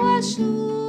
washu